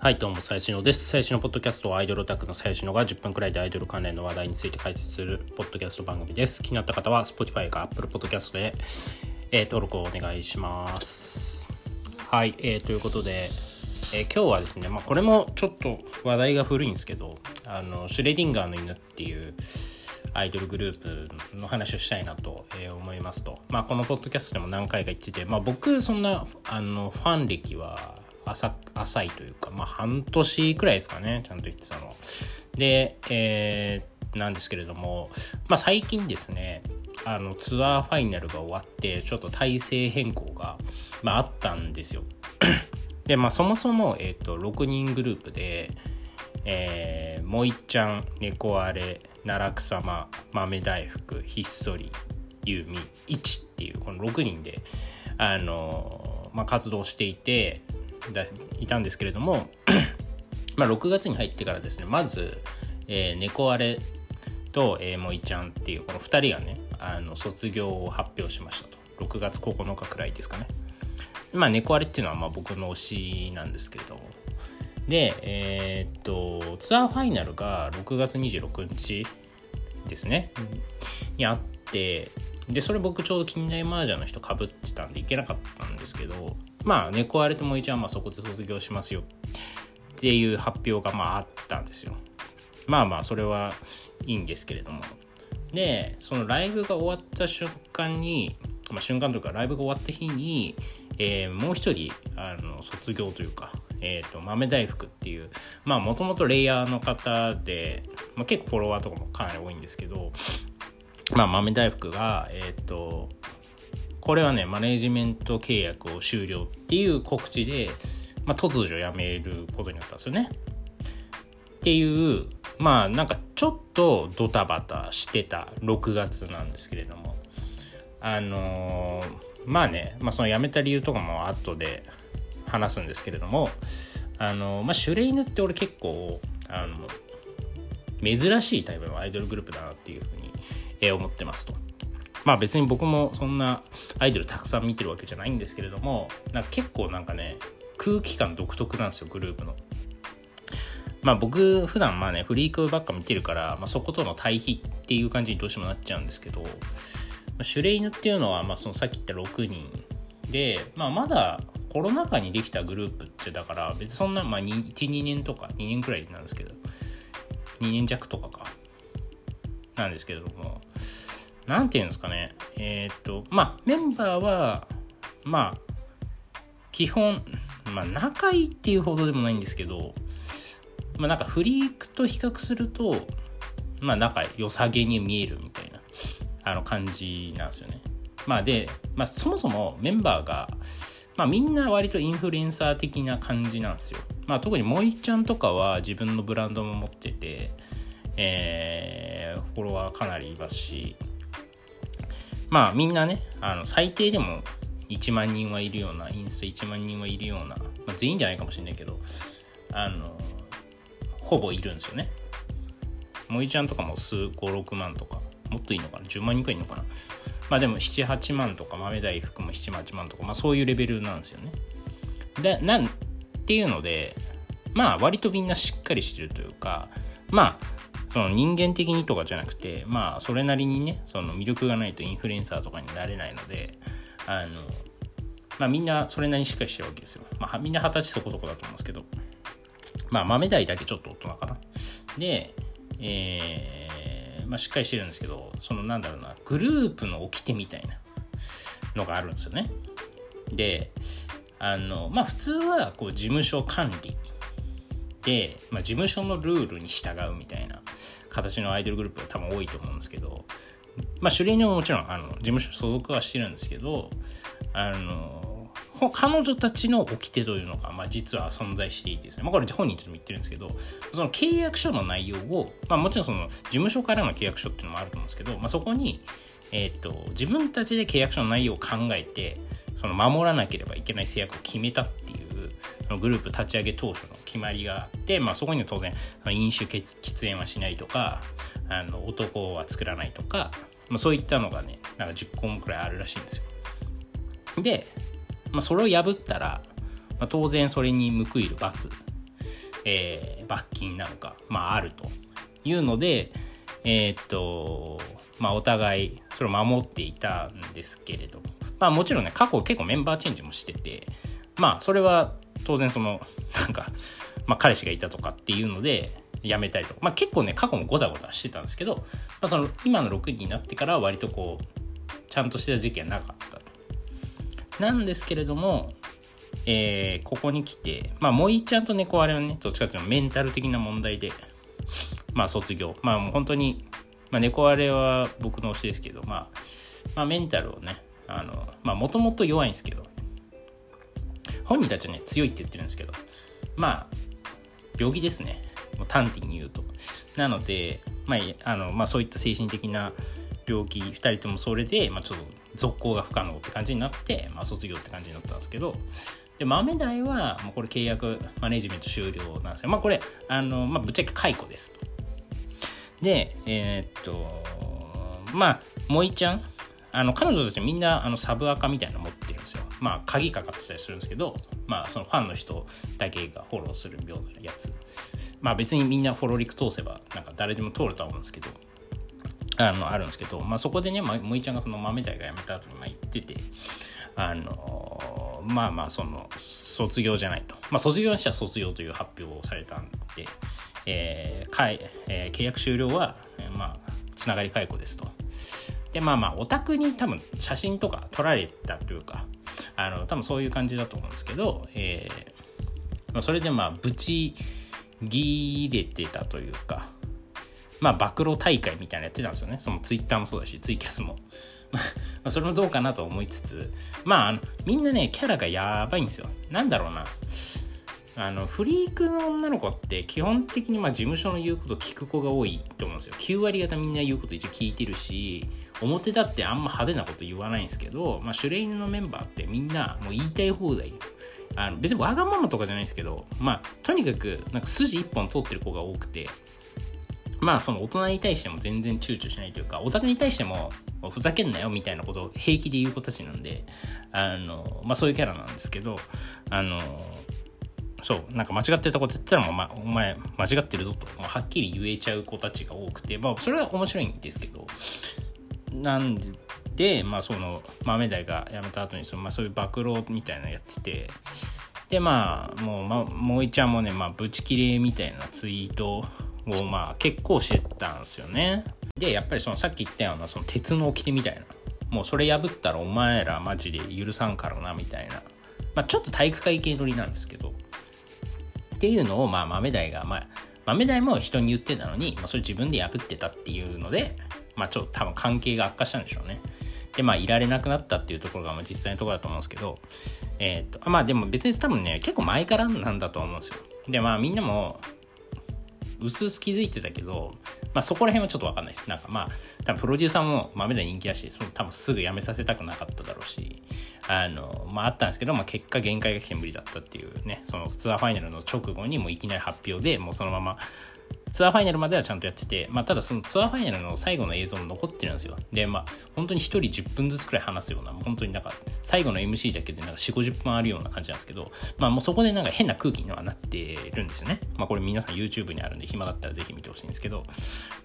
はい、どうも、最新のです。最新のポッドキャストはアイドルオタクの最新のが10分くらいでアイドル関連の話題について解説するポッドキャスト番組です。気になった方は Spotify か Apple Podcast で、えー、登録をお願いします。はい、えー、ということで、えー、今日はですね、まあ、これもちょっと話題が古いんですけど、あのシュレディンガーの犬っていうアイドルグループの話をしたいなと思いますと、まあ、このポッドキャストでも何回か言ってて、まあ、僕そんなあのファン歴は浅浅いというか、まあ、半年くらいですかね、ちゃんと言ってたの。で、えー、なんですけれども、まあ、最近ですね、あのツアーファイナルが終わって、ちょっと体制変更が、まあ、あったんですよ。で、まあ、そもそも、えーと、6人グループで、えー、もいっちゃん、猫あれ、奈落様、豆大福、ひっそり、ゆうみ、1っていう、この6人で、あのまあ、活動していて、いたんですけれども まあ6月に入ってからですねまず、えー、猫あれと、えー、もいちゃんっていうこの2人がねあの卒業を発表しましたと。6月9日くらいですかね。まあ猫あれっていうのはまあ僕の推しなんですけれどでえー、っとツアーファイナルが6月26日ですね。にあってでそれ僕ちょうど近代麻雀の人かぶってたんで行けなかったんですけどまあ猫荒れとも一応まあそこで卒業しますよっていう発表がまああったんですよ。まあまあそれはいいんですけれども。でそのライブが終わった瞬間に、まあ、瞬間というかライブが終わった日に、えー、もう一人あの卒業というか、えーと、豆大福っていうまあもともとレイヤーの方で、まあ、結構フォロワーとかもかなり多いんですけどまあ豆大福がえっ、ー、とこれはね、マネジメント契約を終了っていう告知で、まあ、突如辞めることになったんですよね。っていう、まあなんかちょっとドタバタしてた6月なんですけれども、あのー、まあね、まあその辞めた理由とかも後で話すんですけれども、あのー、まあシュレイヌって俺結構、あの、珍しいタイプのアイドルグループだなっていうふうに思ってますと。まあ別に僕もそんなアイドルたくさん見てるわけじゃないんですけれどもなんか結構なんかね空気感独特なんですよグループの。まあ僕普段まあねフリークばっか見てるから、まあ、そことの対比っていう感じにどうしてもなっちゃうんですけど、まあ、シュレイヌっていうのは、まあ、そのさっき言った6人で、まあ、まだコロナ禍にできたグループってだから別にそんな、まあ、12年とか2年くらいなんですけど2年弱とかかなんですけれども何て言うんですかね、えっ、と、まあ、メンバーは、まあ、基本、まあ、仲いいっていうほどでもないんですけど、まあ、なんかフリークと比較すると、まあ、仲良さげに見えるみたいな、あの感じなんですよね。まあ、で、まあ、そもそもメンバーが、まあ、みんな割とインフルエンサー的な感じなんですよ。まあ、特に萌ちゃんとかは自分のブランドも持ってて、えー、フォロワーかなりいますし、まあみんなね、あの最低でも1万人はいるような、インスタ1万人はいるような、まあ、全員じゃないかもしれないけど、あの、ほぼいるんですよね。萌ちゃんとかも数5、6万とか、もっといいのかな ?10 万人くらいいるのかな？まあでも7、8万とか、豆大福も7、8万とか、まあそういうレベルなんですよね。で、なんていうので、まあ割とみんなしっかりしてるというか、まあその人間的にとかじゃなくてまあそれなりにねその魅力がないとインフルエンサーとかになれないのであのまあみんなそれなりにしっかりしてるわけですよ。まあみんな二十歳そこそこだと思うんですけどまあ豆大だけちょっと大人かな。でえー、まあしっかりしてるんですけどそのなんだろうなグループの掟みたいなのがあるんですよね。であのまあ普通はこう事務所管理で、まあ、事務所のルールに従うみたいな形のアイドルグループが多分多いと思うんですけど、まあ、シュレイニももちろんあの事務所所属はしてるんですけど、あの、彼女たちの掟というのが、まあ、実は存在していてですね、まあ、これ本人たちも言ってるんですけど、その契約書の内容を、まあ、もちろんその事務所からの契約書っていうのもあると思うんですけど、まあ、そこに、えーと、自分たちで契約書の内容を考えてその守らなければいけない制約を決めたっていうのグループ立ち上げ当初の決まりがあって、まあ、そこには当然飲酒喫煙はしないとかあの男は作らないとか、まあ、そういったのがねなんか10項目くらいあるらしいんですよ。で、まあ、それを破ったら、まあ、当然それに報いる罰えー、罰金なのか、まあ、あるというので、えー、っと、まあ、お互いそれを守っていたんですけれども、まあ、もちろんね、過去結構メンバーチェンジもしてて、まあ、それは当然その、なんか、まあ、彼氏がいたとかっていうので、辞めたりとか、まあ、結構ね、過去もゴタゴタしてたんですけど、まあ、その今の6人になってからは割とこう、ちゃんとした時期はなかった。なんですけれども、えー、ここに来て、まあ、もいちゃんと猫あれはね、どっちかっていうとメンタル的な問題で、まあ、卒業。まあ、もう本当に、まあ、猫あれは僕の推しですけど、まあ、まあ、メンタルをね、あの、まあ、もともと弱いんですけど、本人たちはね、強いって言ってるんですけど、まあ、病気ですね。もう端的に言うと。なので、まあ、あのまあ、そういった精神的な病気、2人ともそれで、まあ、ちょっと続行が不可能って感じになって、まあ、卒業って感じになったんですけど、で、豆代は、もうこれ契約マネジメント終了なんですよ。まあ、これ、あの、まあ、ぶっちゃけ解雇です。で、えー、っと、まあ、萌ちゃん、あの彼女たちみんなあのサブアカみたいなの持ってですよ。まあ鍵かかってたりするんですけど、まあそのファンの人だけがフォローするようなやつ。まあ別にみんなフォローリク通せばなんか誰でも通るとは思うんですけど、あのあるんですけど、まあそこでね、ま、いちゃんがその豆大が辞めた後にまあ言ってて、あのまあまあその卒業じゃないと。まあ卒業したら卒業という発表をされたんで、えーえー、契約終了は、えー、まあつながり解雇ですと。でまあまあオタクに多分写真とか撮られたというかあの多分そういう感じだと思うんですけど、えーまあ、それでまあブチギれてたというかまあ暴露大会みたいなのやってたんですよね。そのツイッターもそうだしツイキャスも。まあそれもどうかなと思いつつまああのみんなねキャラがやばいんですよ。なんだろうな。あのフリークの女の子って基本的にまあ事務所の言うこと聞く子が多いと思うんですよ。9割方みんな言うこと一応聞いてるし表だってあんま派手なこと言わないんですけど、まあ、シュレイヌのメンバーってみんなもう言いたい放題。あの別にわがままとかじゃないですけどまあとにかくなんか筋一本通ってる子が多くてまあその大人に対しても全然躊躇しないというかオタクに対してもふざけんなよみたいなことを平気で言う子たちなんであのまあそういうキャラなんですけどあのそうなんか間違ってたこと言ったらもう、ま、お前間違ってるぞと。はっきり言えちゃう子たちが多くて、まあ、それは面白いんですけど。なんで、まあ、その豆大が辞めた後にその、まあ、そういう暴露みたいなのやってて。でまあもう、ま、もういちゃんもね、まあ、ブチキレみたいなツイートをまあ結構してたんですよね。でやっぱりそのさっき言ったようなその鉄の掟みたいな。もうそれ破ったらお前らマジで許さんからなみたいな。まあちょっと体育会系乗りなんですけど。っていうのを、まあ、豆大が、まあ、豆大も人に言ってたのに、まあ、それ自分で破ってたっていうので、まあ、ちょっと多分関係が悪化したんでしょうね。で、まあ、いられなくなったっていうところが、まあ、実際のところだと思うんですけど、えっ、と、まあ、でも別に多分ね、結構前からなんだと思うんですよ。で、まあ、みんなも、うすうす気づいてたけど、まあ、そこら辺はちょっと分かんないです。なんかまあ、多分プロデューサーも豆で人気だし、その多分すぐ辞めさせたくなかっただろうし、あの、まああったんですけど、まあ結果限界が来て無理だったっていうね、そのツアーファイナルの直後にもういきなり発表でもうそのままツアーファイナルまではちゃんとやってて、まあ、ただそのツアーファイナルの最後の映像も残ってるんですよ。で、まあ、本当に1人10分ずつくらい話すような、本当になんか、最後の MC だけでなんか4、50分あるような感じなんですけど、まあ、もうそこでなんか変な空気にはなってるんですよね。まあ、これ皆さん YouTube にあるんで、暇だったらぜひ見てほしいんですけど、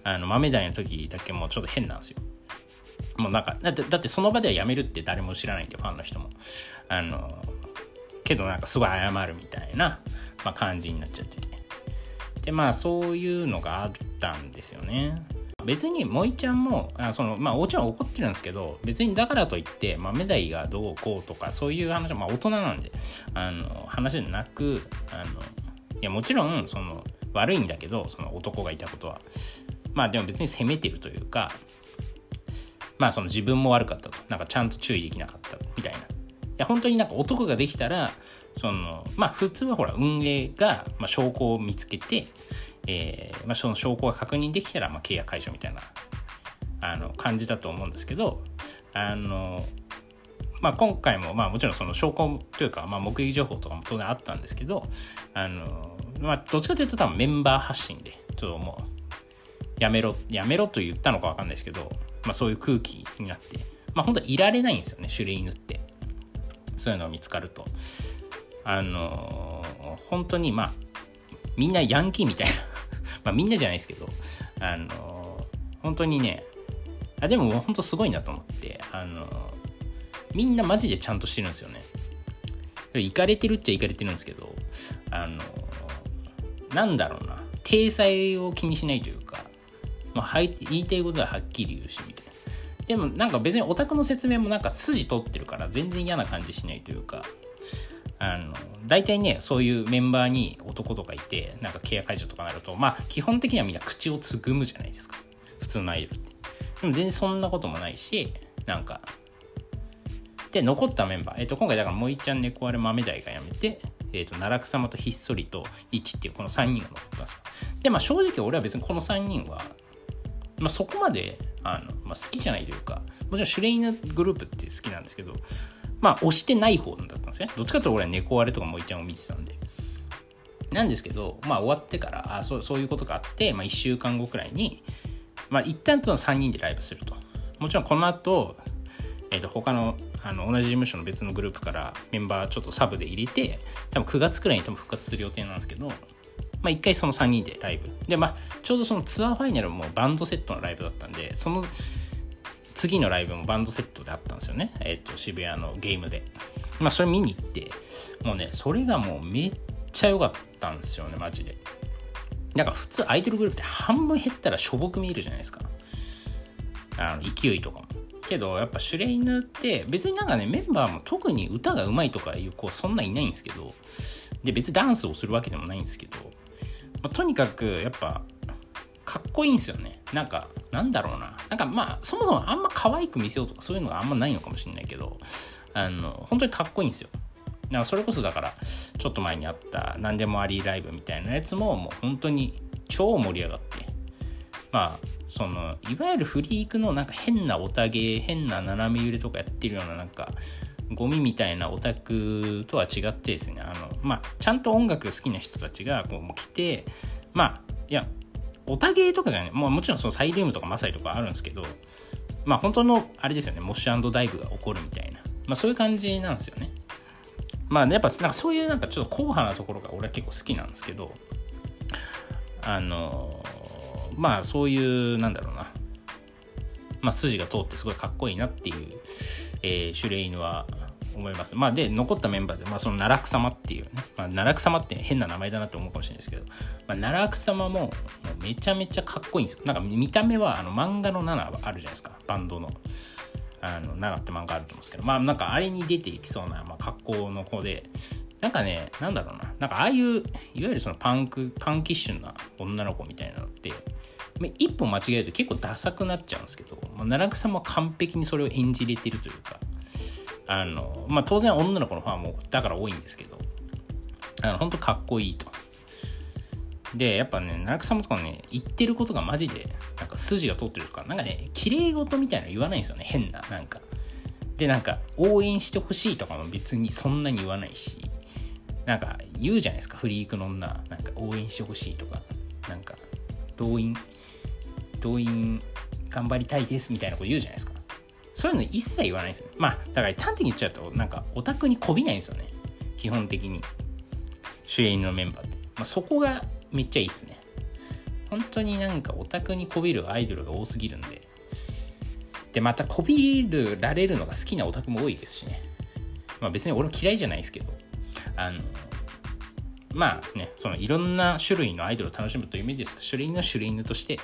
あの、豆大の時だけもうちょっと変なんですよ。もうなんか、だって、だってその場ではやめるって誰も知らないんで、ファンの人も。あの、けどなんかすごい謝るみたいな、まあ、感じになっちゃってて。でまあそういうのがあったんですよね。別に萌ちゃんもあそのまあもちろん怒ってるんですけど別にだからといって豆大がどうこうとかそういう話はまあ大人なんであの話じゃなくあのいやもちろんその悪いんだけどその男がいたことは。まあでも別に責めてるというかまあその自分も悪かったと。なんかちゃんと注意できなかったみたいな。や本当になんか男ができたらそのまあ普通はほら運営が、まあ、証拠を見つけて、えーまあ、その証拠が確認できたら、まあ、契約解除みたいなあの感じだと思うんですけどあの、まあ、今回も、まあ、もちろんその証拠というか、まあ、目撃情報とかも当然あったんですけどあの、まあ、どっちかというと多分メンバー発信でちょっともうやめろやめろと言ったのか分かんないですけど、まあ、そういう空気になって、まあ、本当はいられないんですよね種類犬って。そういうの見つかると。あの本当にまあみんなヤンキーみたいな。まあみんなじゃないですけど。あの本当にねあでも本当すごいなと思ってあのみんなマジでちゃんとしてるんですよね。行かれてるっちゃ行かれてるんですけどあのなんだろうな。体裁を気にしないというか、まあ、言いたいことははっきり言うしみたいな。でもなんか別にオタクの説明もなんか筋通ってるから全然嫌な感じしないというかあの大体ねそういうメンバーに男とかいてなんか契約解除とかなるとまあ基本的にはみんな口をつぐむじゃないですか普通のアイドルってでも全然そんなこともないしなんかで残ったメンバー、えっ、ー、と今回だからもういちゃん猫あれ豆大が辞めてえーと、奈落様とひっそりと1っていうこの3人が残ったんですよ。で、まあ正直俺は別にこの3人は、まあ、そこまであの、まあ、好きじゃないというか、もちろんシュレイヌグループって好きなんですけど、まあ押してない方だったんですね。どっちかというと俺は猫あれとかもいちゃんを見てたんで。なんですけど、まあ終わってから、あそうそういうことがあって、まあ1週間後くらいに、まあ一旦との3人でライブすると。もちろんこの後、えー、と他のあの同じ事務所の別のグループからメンバーちょっとサブで入れて多分9月くらいに多分復活する予定なんですけど、まあ、1回その3人でライブ。でまあちょうどそのツアーファイナルもバンドセットのライブだったんでその次のライブもバンドセットであったんですよね、えっ、ー、と渋谷のゲームで。まあそれ見に行ってもうねそれがもうめっちゃ良かったんですよねマジで。なんか普通アイドルグループって半分減ったらしょぼく見えるじゃないですか。あの勢いとかも。けどやっぱシュレイヌって別になんかねメンバーも特に歌がうまいとかいう子そんないないんですけどで別にダンスをするわけでもないんですけど、まあ、とにかくやっぱかっこいいんですよね。なんかなんだろうな。なんかまあそもそもあんま可愛く見せようとかそういうのがあんまないのかもしれないけどあの本当にかっこいいんですよ。だからそれこそだからちょっと前にあった何でもありライブみたいなやつももう本当に超盛り上がって。まあそのいわゆるフリークのなんか変なオタゲ変な斜め揺れとかやってるようななんかゴミみたいなオタクとは違ってですねあのまあちゃんと音楽好きな人たちがこう来てまあいやオタゲーとかじゃない。もうもちろんそのサイリウムとかマサイとかあるんですけどまあ本当のあれですよねモッシュダイブが起こるみたいな。まあそういう感じなんですよね。まあやっぱなんかそういうなんかちょっと硬派なところが俺は結構好きなんですけどあのまあそういうなんだろうな、まあ、筋が通ってすごいかっこいいなっていう、えー、シュレイヌは思います。まあで残ったメンバーで、まあ、その奈落様っていうね、まあ、奈落様って変な名前だなと思うかもしれないですけど、まあ、奈落様ももめちゃめちゃかっこいいんですよ。なんか見た目はあの漫画の7あるじゃないですか、バンドの。あの7って漫画あると思うんですけど、まあなんかあれに出ていきそうな、まあ、格好の子で、なんかね、なんだろうな、なんかああいう、いわゆるそのパンク、パンキッシュな女の子みたいなのって、一歩間違えると結構ダサくなっちゃうんですけど、まあ、奈落さんも完璧にそれを演じれてるというか、あの、まあ当然女の子のファンもだから多いんですけど、あの、本当かっこいいと。で、やっぱね、奈落さんとかね、言ってることがマジで、なんか筋が通ってるとか、なんかね、綺麗事みたいなの言わないんですよね、変な、なんか。で、なんか、応援してほしいとかも別にそんなに言わないし、なんか言うじゃないですか、フリークの女、なんか応援してほしいとか、なんか動員、動員頑張りたいですみたいなこと言うじゃないですか。そういうの一切言わないですよね。まあ、だから端的に言っちゃうと、なんかオタクにこびないんですよね。基本的に。主演のメンバーって。まあ、そこがめっちゃいいっすね。本当になんかオタクにこびるアイドルが多すぎるんで。で、またこびられるのが好きなオタクも多いですしね。まあ別に俺も嫌いじゃないですけど、あの、まあね、そのいろんな種類のアイドルを楽しむという意味です。種類の種類犬として、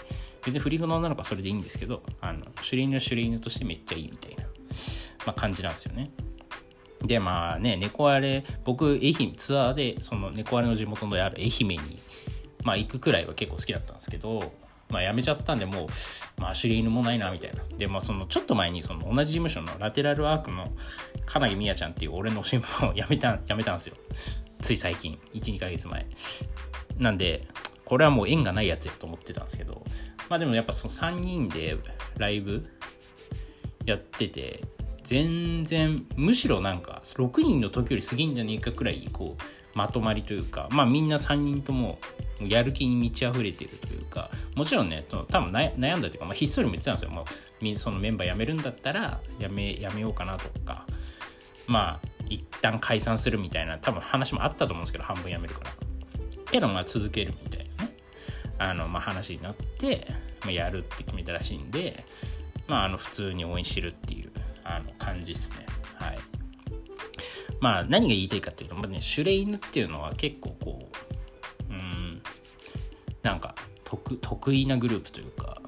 別にフリークの女の子はそれでいいんですけど、あの種類の種類犬としてめっちゃいいみたいな、まあ、感じなんですよね。で、まあね、猫あれ、僕、愛媛、ツアーで、その猫あれの地元のある愛媛に、まあ行くくらいは結構好きだったんですけど、まあ辞めちゃったんで、もう、まあ知り犬もないな、みたいな。で、まあその、ちょっと前に、その同じ事務所のラテラルアークの金木みやちゃんっていう俺の新聞を 辞めた、辞めたんですよ。つい最近、1、2ヶ月前。なんで、これはもう縁がないやつやと思ってたんですけど、まあでもやっぱその3人でライブやってて、全然、むしろなんか、6人の時より過ぎんじゃねえかくらい、こう、まとまりというか、まあみんな3人ともやる気に満ち溢れてるというか、もちろんね、多分悩んだというか、まあ、ひっそりも言ってたんですよ。もうそのメンバー辞めるんだったらやめ、やめようかなとか、まあ、一旦解散するみたいな、多分話もあったと思うんですけど、半分辞めるから。けどまあ続けるみたいなねあの、まあ、話になって、まあ、やるって決めたらしいんでまああの普通に応援してるっていうあの感じですね。はい。まあ何が言いたいかっていうと、まあね、シュレイヌっていうのは結構こううんなんか得意なグループというか、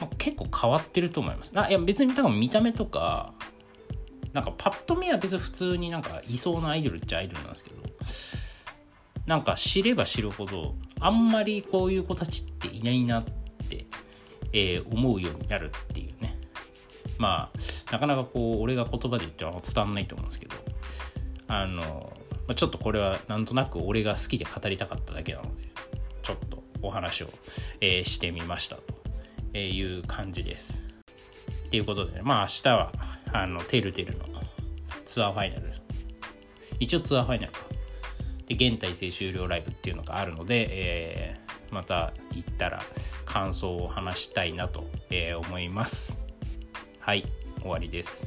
まあ、結構変わってると思います。あいや別に多分見た目とかなんかパッと見は別に普通になんかいそうなアイドルっちゃアイドルなんですけどなんか知れば知るほどあんまりこういう子たちっていないなって、えー、思うようになるっていうまあなかなかこう俺が言葉で言っては伝わんないと思うんですけどあの、ちょっとこれはなんとなく俺が好きで語りたかっただけなのでちょっとお話を、えー、してみましたという感じです。ということで、まあ明日はあのテルテルのツアーファイナル。一応ツアーファイナルか。で現体制終了ライブっていうのがあるので、えー、また行ったら感想を話したいなと、えー、思います。はい終わりです。